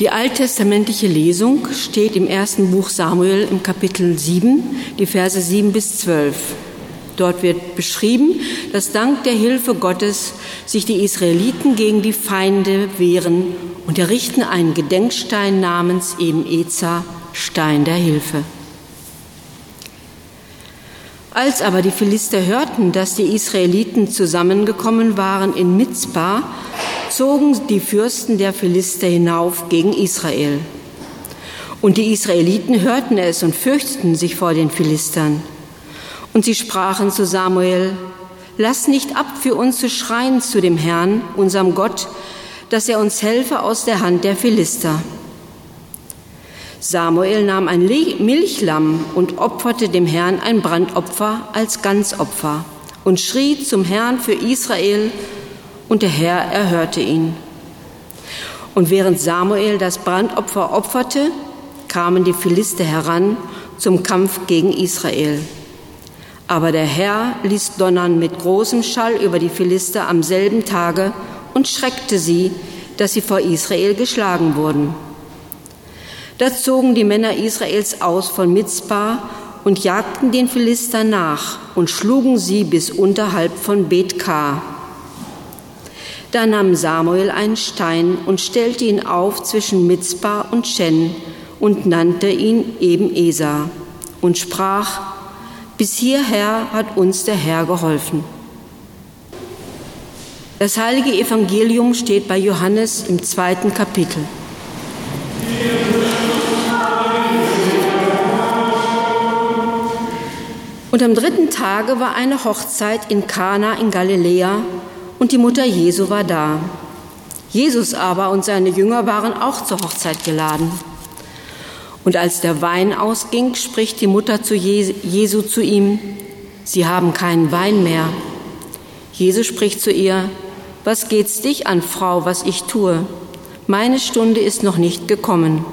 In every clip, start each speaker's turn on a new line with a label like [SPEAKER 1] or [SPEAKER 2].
[SPEAKER 1] Die alttestamentliche Lesung steht im ersten Buch Samuel im Kapitel 7, die Verse 7 bis 12. Dort wird beschrieben, dass dank der Hilfe Gottes sich die Israeliten gegen die Feinde wehren und errichten einen Gedenkstein namens eben Eza, Stein der Hilfe. Als aber die Philister hörten, dass die Israeliten zusammengekommen waren in Mizpah, zogen die Fürsten der Philister hinauf gegen Israel. Und die Israeliten hörten es und fürchteten sich vor den Philistern. Und sie sprachen zu Samuel, Lass nicht ab für uns zu schreien zu dem Herrn, unserem Gott, dass er uns helfe aus der Hand der Philister. Samuel nahm ein Milchlamm und opferte dem Herrn ein Brandopfer als Ganzopfer und schrie zum Herrn für Israel und der Herr erhörte ihn. Und während Samuel das Brandopfer opferte, kamen die Philister heran zum Kampf gegen Israel. Aber der Herr ließ donnern mit großem Schall über die Philister am selben Tage und schreckte sie, dass sie vor Israel geschlagen wurden. Da zogen die Männer Israels aus von Mizpah und jagten den Philistern nach und schlugen sie bis unterhalb von Bethkar. Da nahm Samuel einen Stein und stellte ihn auf zwischen Mizpah und Shen und nannte ihn eben Esa und sprach, bis hierher hat uns der Herr geholfen. Das heilige Evangelium steht bei Johannes im zweiten Kapitel. Und am dritten Tage war eine Hochzeit in Kana in Galiläa und die Mutter Jesu war da. Jesus aber und seine Jünger waren auch zur Hochzeit geladen. Und als der Wein ausging, spricht die Mutter zu Jesu zu ihm, Sie haben keinen Wein mehr. Jesus spricht zu ihr, Was geht's dich an, Frau, was ich tue? Meine Stunde ist noch nicht gekommen.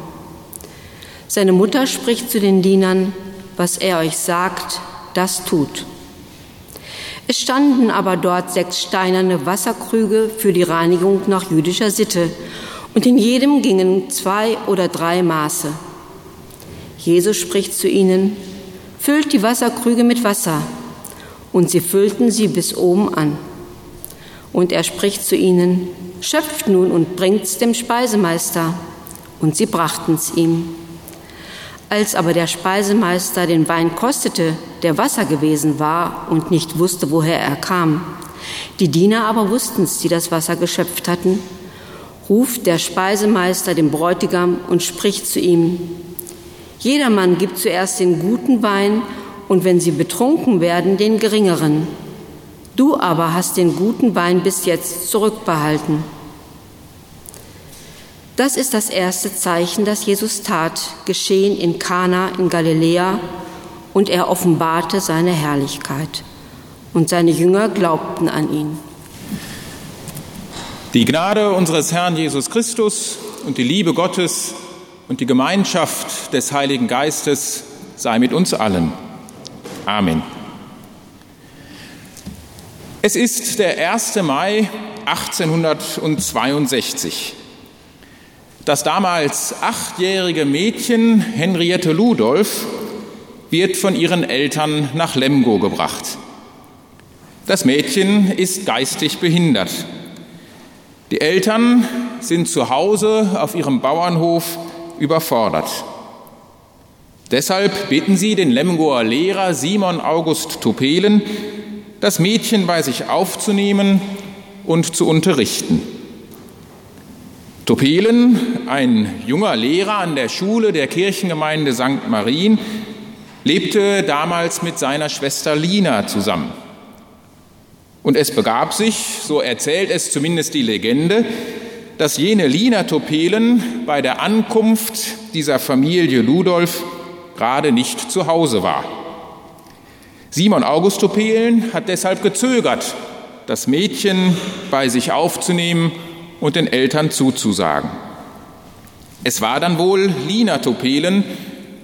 [SPEAKER 1] Seine Mutter spricht zu den Dienern, Was er euch sagt, das tut. Es standen aber dort sechs steinerne Wasserkrüge für die Reinigung nach jüdischer Sitte, und in jedem gingen zwei oder drei Maße. Jesus spricht zu ihnen, füllt die Wasserkrüge mit Wasser, und sie füllten sie bis oben an. Und er spricht zu ihnen, schöpft nun und bringt's dem Speisemeister. Und sie brachten's ihm. Als aber der Speisemeister den Wein kostete, der Wasser gewesen war und nicht wusste, woher er kam, die Diener aber wussten's, die das Wasser geschöpft hatten, ruft der Speisemeister den Bräutigam und spricht zu ihm, Jedermann gibt zuerst den guten Wein und wenn sie betrunken werden, den geringeren. Du aber hast den guten Wein bis jetzt zurückbehalten. Das ist das erste Zeichen, das Jesus tat, geschehen in Kana in Galiläa, und er offenbarte seine Herrlichkeit. Und seine Jünger glaubten an ihn.
[SPEAKER 2] Die Gnade unseres Herrn Jesus Christus und die Liebe Gottes und die Gemeinschaft des Heiligen Geistes sei mit uns allen. Amen. Es ist der 1. Mai 1862. Das damals achtjährige Mädchen Henriette Ludolf wird von ihren Eltern nach Lemgo gebracht. Das Mädchen ist geistig behindert. Die Eltern sind zu Hause auf ihrem Bauernhof überfordert. Deshalb bitten sie den Lemgoer Lehrer Simon August Tupelen, das Mädchen bei sich aufzunehmen und zu unterrichten. Topelen, ein junger Lehrer an der Schule der Kirchengemeinde St. Marien, lebte damals mit seiner Schwester Lina zusammen. Und es begab sich, so erzählt es zumindest die Legende, dass jene Lina Topelen bei der Ankunft dieser Familie Ludolf gerade nicht zu Hause war. Simon August Topelen hat deshalb gezögert, das Mädchen bei sich aufzunehmen und den Eltern zuzusagen. Es war dann wohl Lina Topelen,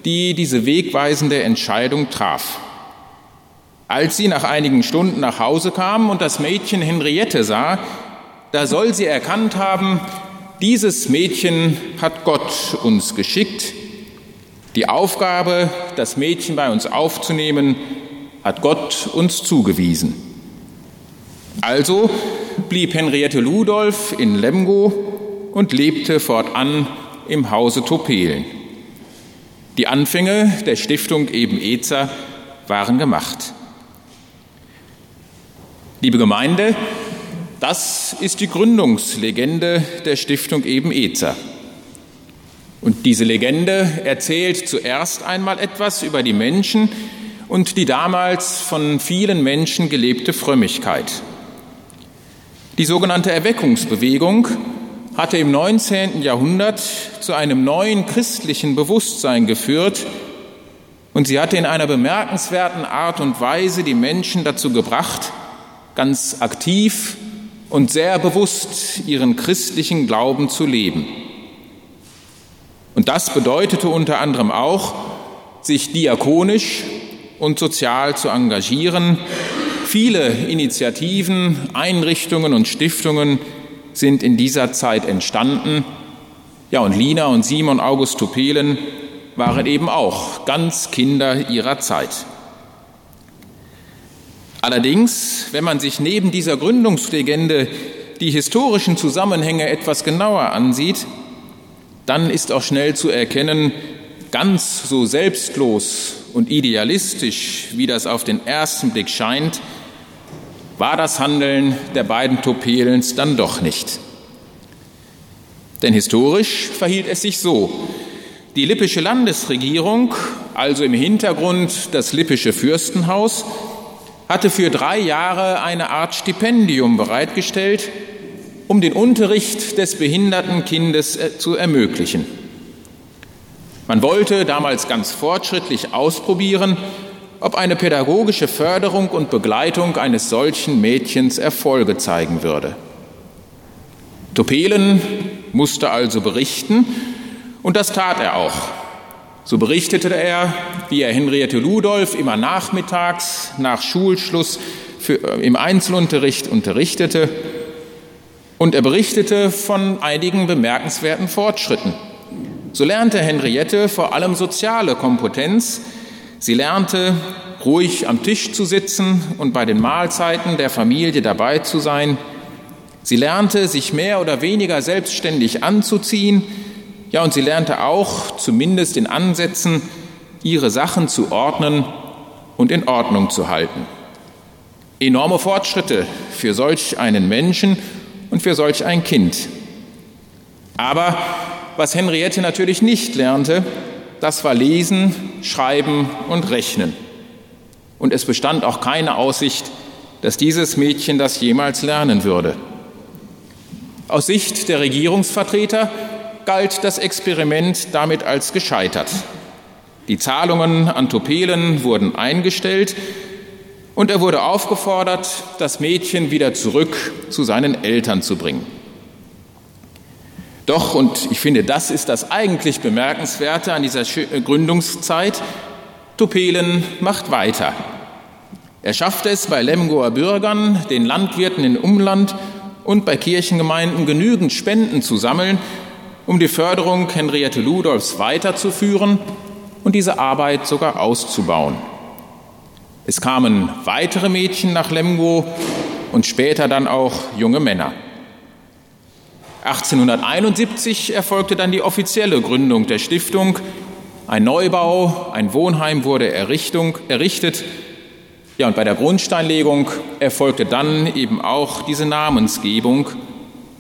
[SPEAKER 2] die diese wegweisende Entscheidung traf. Als sie nach einigen Stunden nach Hause kam und das Mädchen Henriette sah, da soll sie erkannt haben, dieses Mädchen hat Gott uns geschickt. Die Aufgabe, das Mädchen bei uns aufzunehmen, hat Gott uns zugewiesen. Also blieb Henriette Ludolf in Lemgo und lebte fortan im Hause Topelen. Die Anfänge der Stiftung Eben Ezer waren gemacht. Liebe Gemeinde, das ist die Gründungslegende der Stiftung Eben Ezer. Und diese Legende erzählt zuerst einmal etwas über die Menschen und die damals von vielen Menschen gelebte Frömmigkeit. Die sogenannte Erweckungsbewegung hatte im 19. Jahrhundert zu einem neuen christlichen Bewusstsein geführt und sie hatte in einer bemerkenswerten Art und Weise die Menschen dazu gebracht, ganz aktiv und sehr bewusst ihren christlichen Glauben zu leben. Und das bedeutete unter anderem auch, sich diakonisch und sozial zu engagieren. Viele Initiativen, Einrichtungen und Stiftungen sind in dieser Zeit entstanden. Ja, und Lina und Simon August Tupelen waren eben auch ganz Kinder ihrer Zeit. Allerdings, wenn man sich neben dieser Gründungslegende die historischen Zusammenhänge etwas genauer ansieht, dann ist auch schnell zu erkennen, ganz so selbstlos und idealistisch, wie das auf den ersten Blick scheint, war das Handeln der beiden Topelens dann doch nicht. Denn historisch verhielt es sich so. Die lippische Landesregierung, also im Hintergrund das lippische Fürstenhaus, hatte für drei Jahre eine Art Stipendium bereitgestellt, um den Unterricht des behinderten Kindes äh, zu ermöglichen. Man wollte damals ganz fortschrittlich ausprobieren, ob eine pädagogische Förderung und Begleitung eines solchen Mädchens Erfolge zeigen würde. Topelen musste also berichten, und das tat er auch. So berichtete er, wie er Henriette Ludolf immer nachmittags nach Schulschluss für, äh, im Einzelunterricht unterrichtete. Und er berichtete von einigen bemerkenswerten Fortschritten. So lernte Henriette vor allem soziale Kompetenz, Sie lernte, ruhig am Tisch zu sitzen und bei den Mahlzeiten der Familie dabei zu sein. Sie lernte, sich mehr oder weniger selbstständig anzuziehen. Ja, und sie lernte auch, zumindest in Ansätzen, ihre Sachen zu ordnen und in Ordnung zu halten. Enorme Fortschritte für solch einen Menschen und für solch ein Kind. Aber was Henriette natürlich nicht lernte, das war Lesen, Schreiben und Rechnen. Und es bestand auch keine Aussicht, dass dieses Mädchen das jemals lernen würde. Aus Sicht der Regierungsvertreter galt das Experiment damit als gescheitert. Die Zahlungen an Topelen wurden eingestellt und er wurde aufgefordert, das Mädchen wieder zurück zu seinen Eltern zu bringen. Doch, und ich finde, das ist das eigentlich Bemerkenswerte an dieser äh, Gründungszeit, Tupelen macht weiter. Er schafft es bei Lemgoer Bürgern, den Landwirten im Umland und bei Kirchengemeinden genügend Spenden zu sammeln, um die Förderung Henriette Ludolfs weiterzuführen und diese Arbeit sogar auszubauen. Es kamen weitere Mädchen nach Lemgo und später dann auch junge Männer. 1871 erfolgte dann die offizielle Gründung der Stiftung. Ein Neubau, ein Wohnheim wurde Errichtung, errichtet. Ja, und bei der Grundsteinlegung erfolgte dann eben auch diese Namensgebung,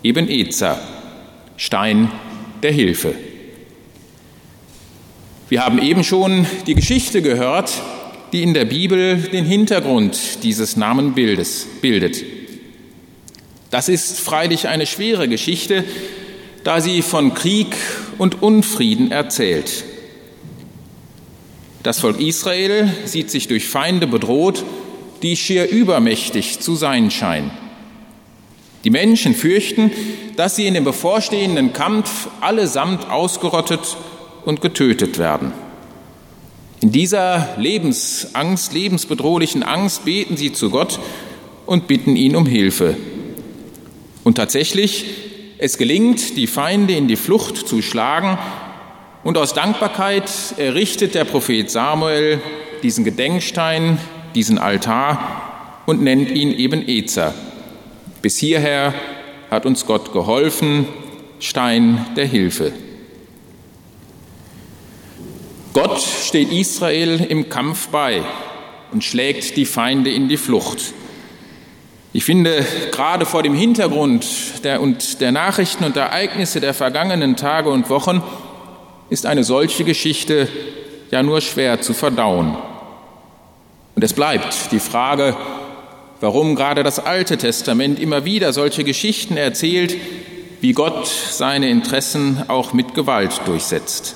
[SPEAKER 2] eben Ezer, Stein der Hilfe. Wir haben eben schon die Geschichte gehört, die in der Bibel den Hintergrund dieses Namenbildes bildet. Das ist freilich eine schwere Geschichte, da sie von Krieg und Unfrieden erzählt. Das Volk Israel sieht sich durch Feinde bedroht, die schier übermächtig zu sein scheinen. Die Menschen fürchten, dass sie in dem bevorstehenden Kampf allesamt ausgerottet und getötet werden. In dieser Lebensangst, lebensbedrohlichen Angst beten sie zu Gott und bitten ihn um Hilfe. Und tatsächlich Es gelingt, die Feinde in die Flucht zu schlagen, und aus Dankbarkeit errichtet der Prophet Samuel diesen Gedenkstein, diesen Altar und nennt ihn eben Ezer. Bis hierher hat uns Gott geholfen, Stein der Hilfe. Gott steht Israel im Kampf bei und schlägt die Feinde in die Flucht. Ich finde, gerade vor dem Hintergrund der, und der Nachrichten und Ereignisse der vergangenen Tage und Wochen ist eine solche Geschichte ja nur schwer zu verdauen. Und es bleibt die Frage, warum gerade das Alte Testament immer wieder solche Geschichten erzählt, wie Gott seine Interessen auch mit Gewalt durchsetzt.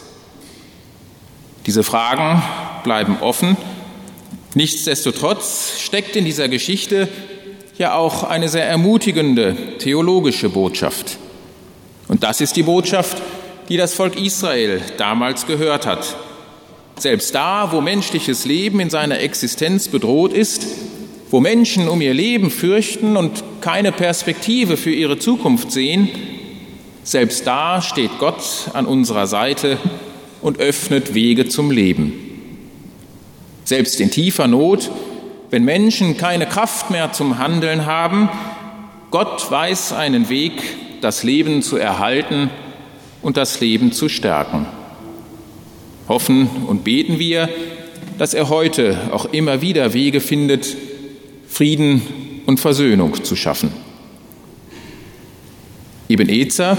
[SPEAKER 2] Diese Fragen bleiben offen. Nichtsdestotrotz steckt in dieser Geschichte ja auch eine sehr ermutigende theologische Botschaft. Und das ist die Botschaft, die das Volk Israel damals gehört hat. Selbst da, wo menschliches Leben in seiner Existenz bedroht ist, wo Menschen um ihr Leben fürchten und keine Perspektive für ihre Zukunft sehen, selbst da steht Gott an unserer Seite und öffnet Wege zum Leben. Selbst in tiefer Not, wenn Menschen keine Kraft mehr zum Handeln haben, Gott weiß einen Weg, das Leben zu erhalten und das Leben zu stärken. Hoffen und beten wir, dass er heute auch immer wieder Wege findet, Frieden und Versöhnung zu schaffen. Ibn Ezer,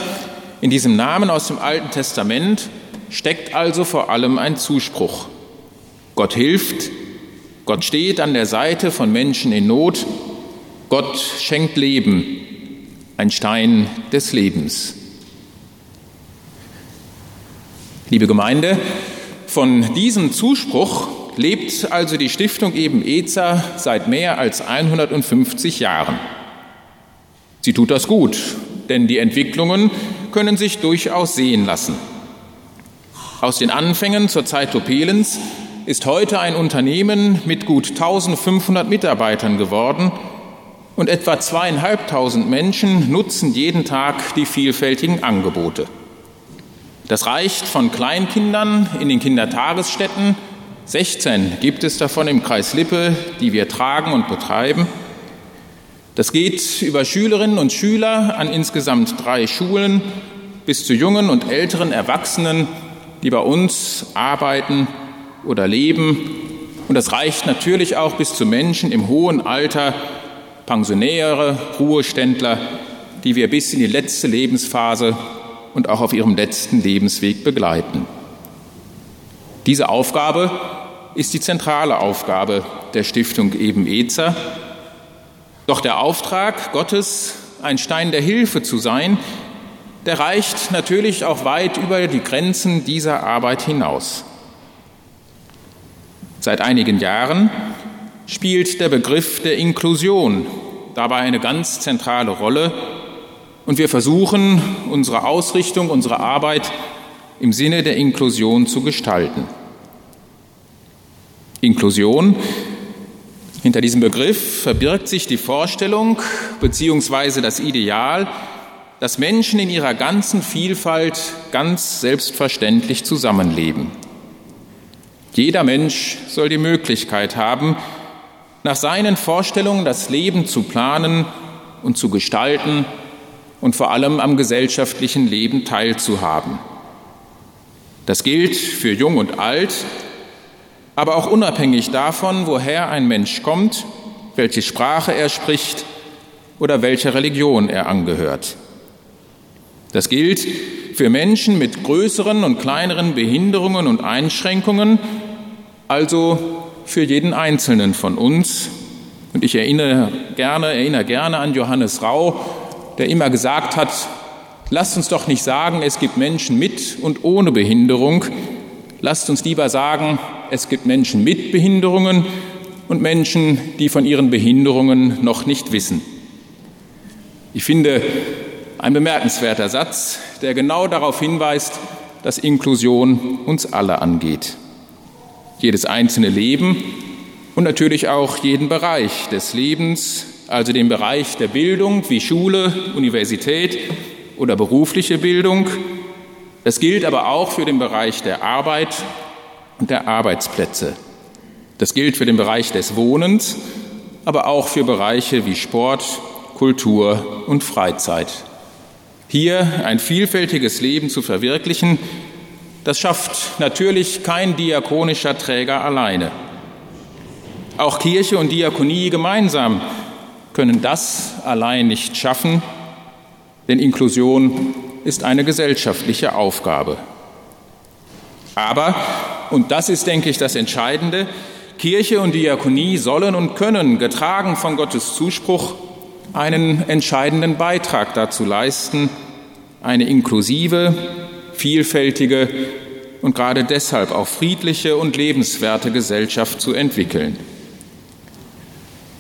[SPEAKER 2] in diesem Namen aus dem Alten Testament, steckt also vor allem ein Zuspruch. Gott hilft, Gott steht an der Seite von Menschen in Not, Gott schenkt Leben, ein Stein des Lebens. Liebe Gemeinde, von diesem Zuspruch lebt also die Stiftung eben EZA seit mehr als 150 Jahren. Sie tut das gut, denn die Entwicklungen können sich durchaus sehen lassen. Aus den Anfängen zur Zeit Topelens ist heute ein Unternehmen mit gut 1500 Mitarbeitern geworden und etwa zweieinhalbtausend Menschen nutzen jeden Tag die vielfältigen Angebote. Das reicht von Kleinkindern in den Kindertagesstätten, 16 gibt es davon im Kreis Lippe, die wir tragen und betreiben. Das geht über Schülerinnen und Schüler an insgesamt drei Schulen bis zu jungen und älteren Erwachsenen, die bei uns arbeiten oder leben. Und das reicht natürlich auch bis zu Menschen im hohen Alter, Pensionäre, Ruheständler, die wir bis in die letzte Lebensphase und auch auf ihrem letzten Lebensweg begleiten. Diese Aufgabe ist die zentrale Aufgabe der Stiftung eben EZA. Doch der Auftrag Gottes, ein Stein der Hilfe zu sein, der reicht natürlich auch weit über die Grenzen dieser Arbeit hinaus. Seit einigen Jahren spielt der Begriff der Inklusion dabei eine ganz zentrale Rolle und wir versuchen, unsere Ausrichtung, unsere Arbeit im Sinne der Inklusion zu gestalten. Inklusion, hinter diesem Begriff verbirgt sich die Vorstellung bzw. das Ideal, dass Menschen in ihrer ganzen Vielfalt ganz selbstverständlich zusammenleben. Jeder Mensch soll die Möglichkeit haben, nach seinen Vorstellungen das Leben zu planen und zu gestalten und vor allem am gesellschaftlichen Leben teilzuhaben. Das gilt für Jung und Alt, aber auch unabhängig davon, woher ein Mensch kommt, welche Sprache er spricht oder welcher Religion er angehört. Das gilt für Menschen mit größeren und kleineren Behinderungen und Einschränkungen, also für jeden Einzelnen von uns. Und ich erinnere gerne, erinnere gerne an Johannes Rau, der immer gesagt hat, lasst uns doch nicht sagen, es gibt Menschen mit und ohne Behinderung, lasst uns lieber sagen, es gibt Menschen mit Behinderungen und Menschen, die von ihren Behinderungen noch nicht wissen. Ich finde, ein bemerkenswerter Satz, der genau darauf hinweist, dass Inklusion uns alle angeht. Jedes einzelne Leben und natürlich auch jeden Bereich des Lebens, also den Bereich der Bildung wie Schule, Universität, oder berufliche Bildung. Das gilt aber auch für den Bereich der Arbeit und der Arbeitsplätze. Das gilt für den Bereich des Wohnens, aber auch für Bereiche wie Sport, Kultur und Freizeit. Hier ein vielfältiges Leben zu verwirklichen, das schafft natürlich kein diakonischer Träger alleine. Auch Kirche und Diakonie gemeinsam können das allein nicht schaffen, denn Inklusion ist eine gesellschaftliche Aufgabe. Aber, und das ist, denke ich, das Entscheidende, Kirche und Diakonie sollen und können, getragen von Gottes Zuspruch, einen entscheidenden Beitrag dazu leisten, eine inklusive, vielfältige und gerade deshalb auch friedliche und lebenswerte Gesellschaft zu entwickeln.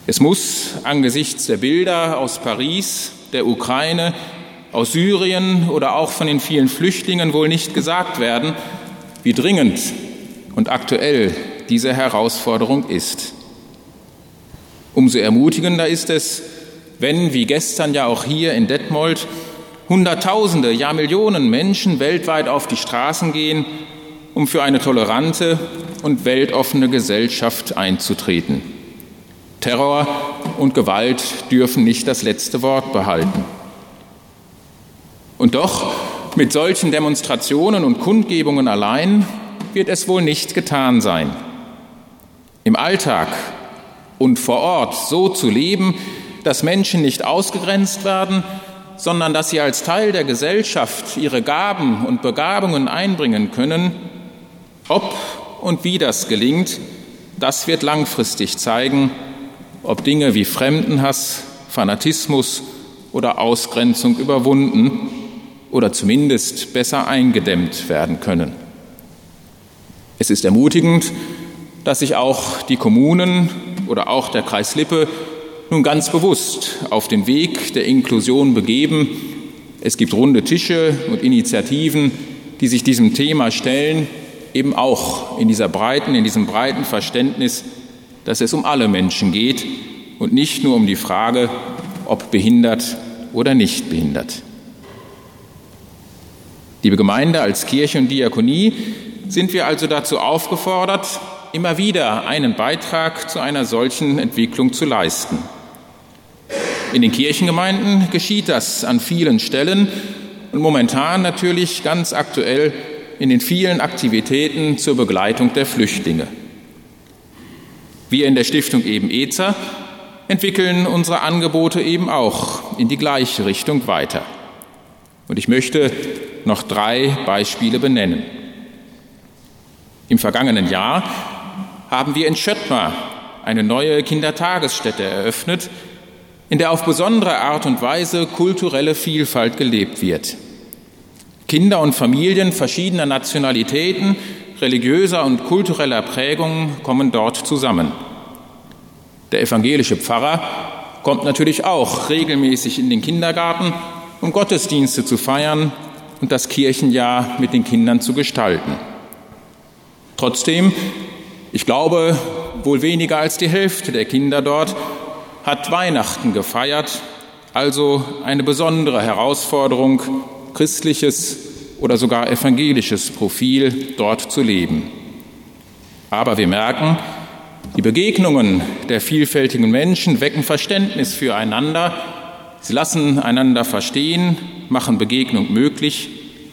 [SPEAKER 2] Es muss angesichts der Bilder aus Paris, der Ukraine, aus Syrien oder auch von den vielen Flüchtlingen wohl nicht gesagt werden, wie dringend und aktuell diese Herausforderung ist. Umso ermutigender ist es, wenn, wie gestern ja auch hier in Detmold, Hunderttausende, ja Millionen Menschen weltweit auf die Straßen gehen, um für eine tolerante und weltoffene Gesellschaft einzutreten. Terror und Gewalt dürfen nicht das letzte Wort behalten. Und doch, mit solchen Demonstrationen und Kundgebungen allein wird es wohl nicht getan sein. Im Alltag und vor Ort so zu leben, dass Menschen nicht ausgegrenzt werden, sondern dass sie als Teil der Gesellschaft ihre Gaben und Begabungen einbringen können, ob und wie das gelingt, das wird langfristig zeigen, ob Dinge wie Fremdenhass, Fanatismus oder Ausgrenzung überwunden oder zumindest besser eingedämmt werden können. Es ist ermutigend, dass sich auch die Kommunen oder auch der Kreis Lippe nun ganz bewusst auf den Weg der Inklusion begeben. Es gibt runde Tische und Initiativen, die sich diesem Thema stellen, eben auch in dieser breiten, in diesem breiten Verständnis, dass es um alle Menschen geht und nicht nur um die Frage, ob behindert oder nicht behindert. Liebe Gemeinde, als Kirche und Diakonie sind wir also dazu aufgefordert, immer wieder einen Beitrag zu einer solchen Entwicklung zu leisten. In den Kirchengemeinden geschieht das an vielen Stellen und momentan natürlich ganz aktuell in den vielen Aktivitäten zur Begleitung der Flüchtlinge. Wir in der Stiftung eben EZA entwickeln unsere Angebote eben auch in die gleiche Richtung weiter. Und ich möchte noch drei Beispiele benennen. Im vergangenen Jahr haben wir in Schöttmar eine neue Kindertagesstätte eröffnet, in der auf besondere Art und Weise kulturelle Vielfalt gelebt wird. Kinder und Familien verschiedener Nationalitäten, religiöser und kultureller Prägungen kommen dort zusammen. Der evangelische Pfarrer kommt natürlich auch regelmäßig in den Kindergarten, um Gottesdienste zu feiern und das Kirchenjahr mit den Kindern zu gestalten. Trotzdem, ich glaube, wohl weniger als die Hälfte der Kinder dort hat Weihnachten gefeiert, also eine besondere Herausforderung, christliches oder sogar evangelisches Profil dort zu leben. Aber wir merken, die Begegnungen der vielfältigen Menschen wecken Verständnis füreinander, sie lassen einander verstehen, machen Begegnung möglich,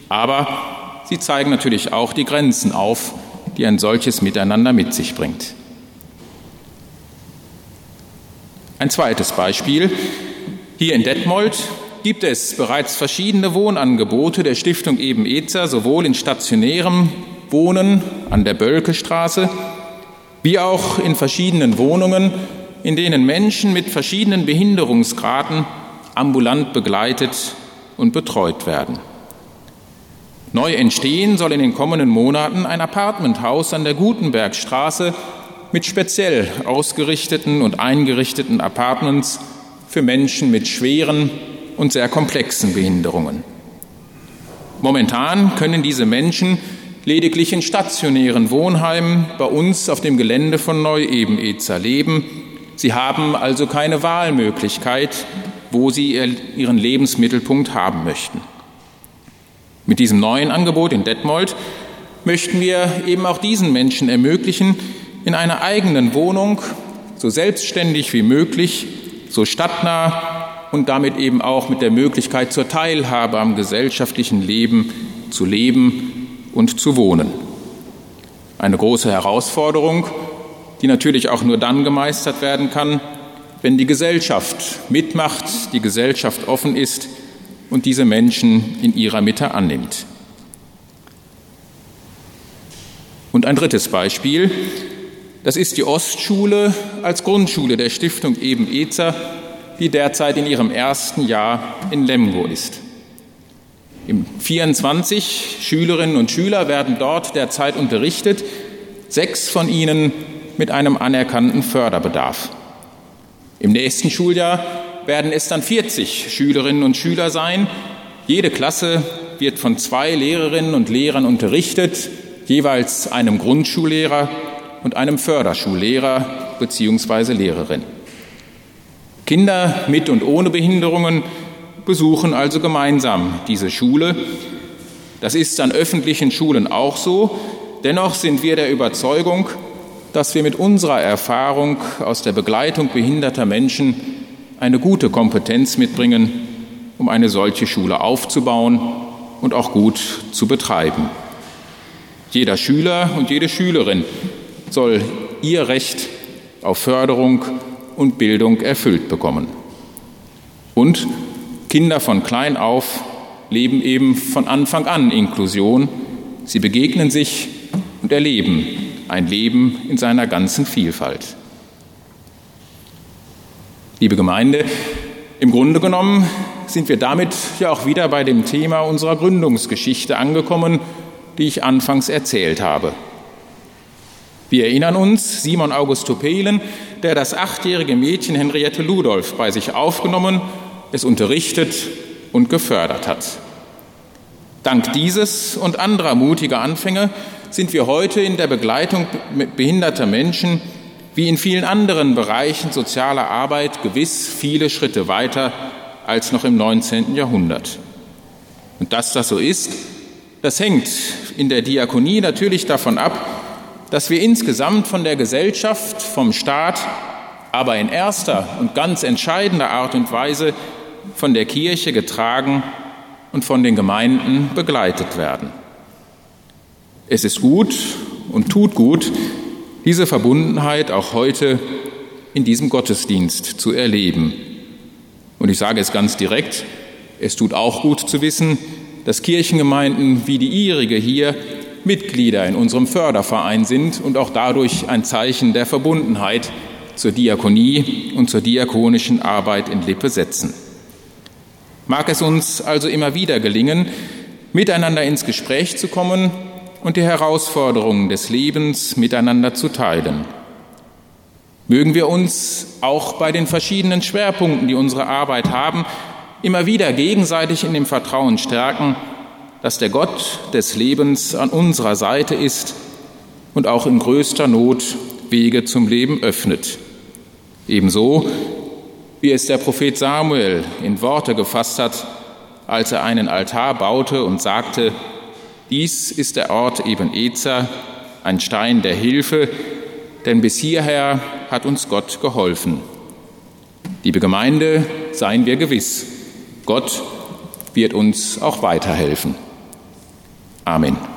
[SPEAKER 2] aber sie zeigen natürlich auch die Grenzen auf, die ein solches Miteinander mit sich bringt. Ein zweites Beispiel. Hier in Detmold gibt es bereits verschiedene Wohnangebote der Stiftung Eben Ezer, sowohl in stationärem Wohnen an der Bölkestraße, wie auch in verschiedenen Wohnungen, in denen Menschen mit verschiedenen Behinderungsgraden ambulant begleitet und betreut werden. Neu entstehen soll in den kommenden Monaten ein Apartmenthaus an der Gutenbergstraße mit speziell ausgerichteten und eingerichteten Apartments für Menschen mit schweren und sehr komplexen Behinderungen. Momentan können diese Menschen lediglich in stationären Wohnheimen bei uns auf dem Gelände von Neu-Eben-Ezer leben. Sie haben also keine Wahlmöglichkeit, wo sie ihren Lebensmittelpunkt haben möchten. Mit diesem neuen Angebot in Detmold möchten wir eben auch diesen Menschen ermöglichen, in einer eigenen Wohnung so selbstständig wie möglich, so stadtnah und damit eben auch mit der Möglichkeit zur Teilhabe am gesellschaftlichen Leben zu leben und zu wohnen. Eine große Herausforderung, die natürlich auch nur dann gemeistert werden kann, wenn die Gesellschaft mitmacht, die Gesellschaft offen ist und diese Menschen in ihrer Mitte annimmt. Und ein drittes Beispiel, das ist die Ostschule als Grundschule der Stiftung Eben Ezer, die derzeit in ihrem ersten Jahr in Lemgo ist. 24 Schülerinnen und Schüler werden dort derzeit unterrichtet, sechs von ihnen mit einem anerkannten Förderbedarf. Im nächsten Schuljahr werden es dann 40 Schülerinnen und Schüler sein. Jede Klasse wird von zwei Lehrerinnen und Lehrern unterrichtet, jeweils einem Grundschullehrer und einem Förderschullehrer bzw. Lehrerin. Kinder mit und ohne Behinderungen besuchen also gemeinsam diese Schule. Das ist an öffentlichen Schulen auch so. Dennoch sind wir der Überzeugung, dass wir mit unserer Erfahrung aus der Begleitung behinderter Menschen eine gute Kompetenz mitbringen, um eine solche Schule aufzubauen und auch gut zu betreiben. Jeder Schüler und jede Schülerin soll ihr Recht auf Förderung und Bildung erfüllt bekommen. Und Kinder von klein auf leben eben von Anfang an Inklusion. Sie begegnen sich und erleben ein Leben in seiner ganzen Vielfalt. Liebe Gemeinde, im Grunde genommen sind wir damit ja auch wieder bei dem Thema unserer Gründungsgeschichte angekommen, die ich anfangs erzählt habe. Wir erinnern uns, Simon August Topelen, der das achtjährige Mädchen Henriette Ludolf bei sich aufgenommen es unterrichtet und gefördert hat. Dank dieses und anderer mutiger Anfänge sind wir heute in der Begleitung behinderter Menschen wie in vielen anderen Bereichen sozialer Arbeit gewiss viele Schritte weiter als noch im 19. Jahrhundert. Und dass das so ist, das hängt in der Diakonie natürlich davon ab, dass wir insgesamt von der Gesellschaft, vom Staat, aber in erster und ganz entscheidender Art und Weise von der Kirche getragen und von den Gemeinden begleitet werden. Es ist gut und tut gut, diese Verbundenheit auch heute in diesem Gottesdienst zu erleben. Und ich sage es ganz direkt, es tut auch gut zu wissen, dass Kirchengemeinden wie die ihrige hier Mitglieder in unserem Förderverein sind und auch dadurch ein Zeichen der Verbundenheit zur Diakonie und zur diakonischen Arbeit in Lippe setzen. Mag es uns also immer wieder gelingen, miteinander ins Gespräch zu kommen und die Herausforderungen des Lebens miteinander zu teilen. Mögen wir uns auch bei den verschiedenen Schwerpunkten, die unsere Arbeit haben, immer wieder gegenseitig in dem Vertrauen stärken, dass der Gott des Lebens an unserer Seite ist und auch in größter Not Wege zum Leben öffnet. Ebenso wie es der Prophet Samuel in Worte gefasst hat, als er einen Altar baute und sagte, dies ist der Ort eben Ezer, ein Stein der Hilfe, denn bis hierher hat uns Gott geholfen. Liebe Gemeinde, seien wir gewiss, Gott wird uns auch weiterhelfen. Amen.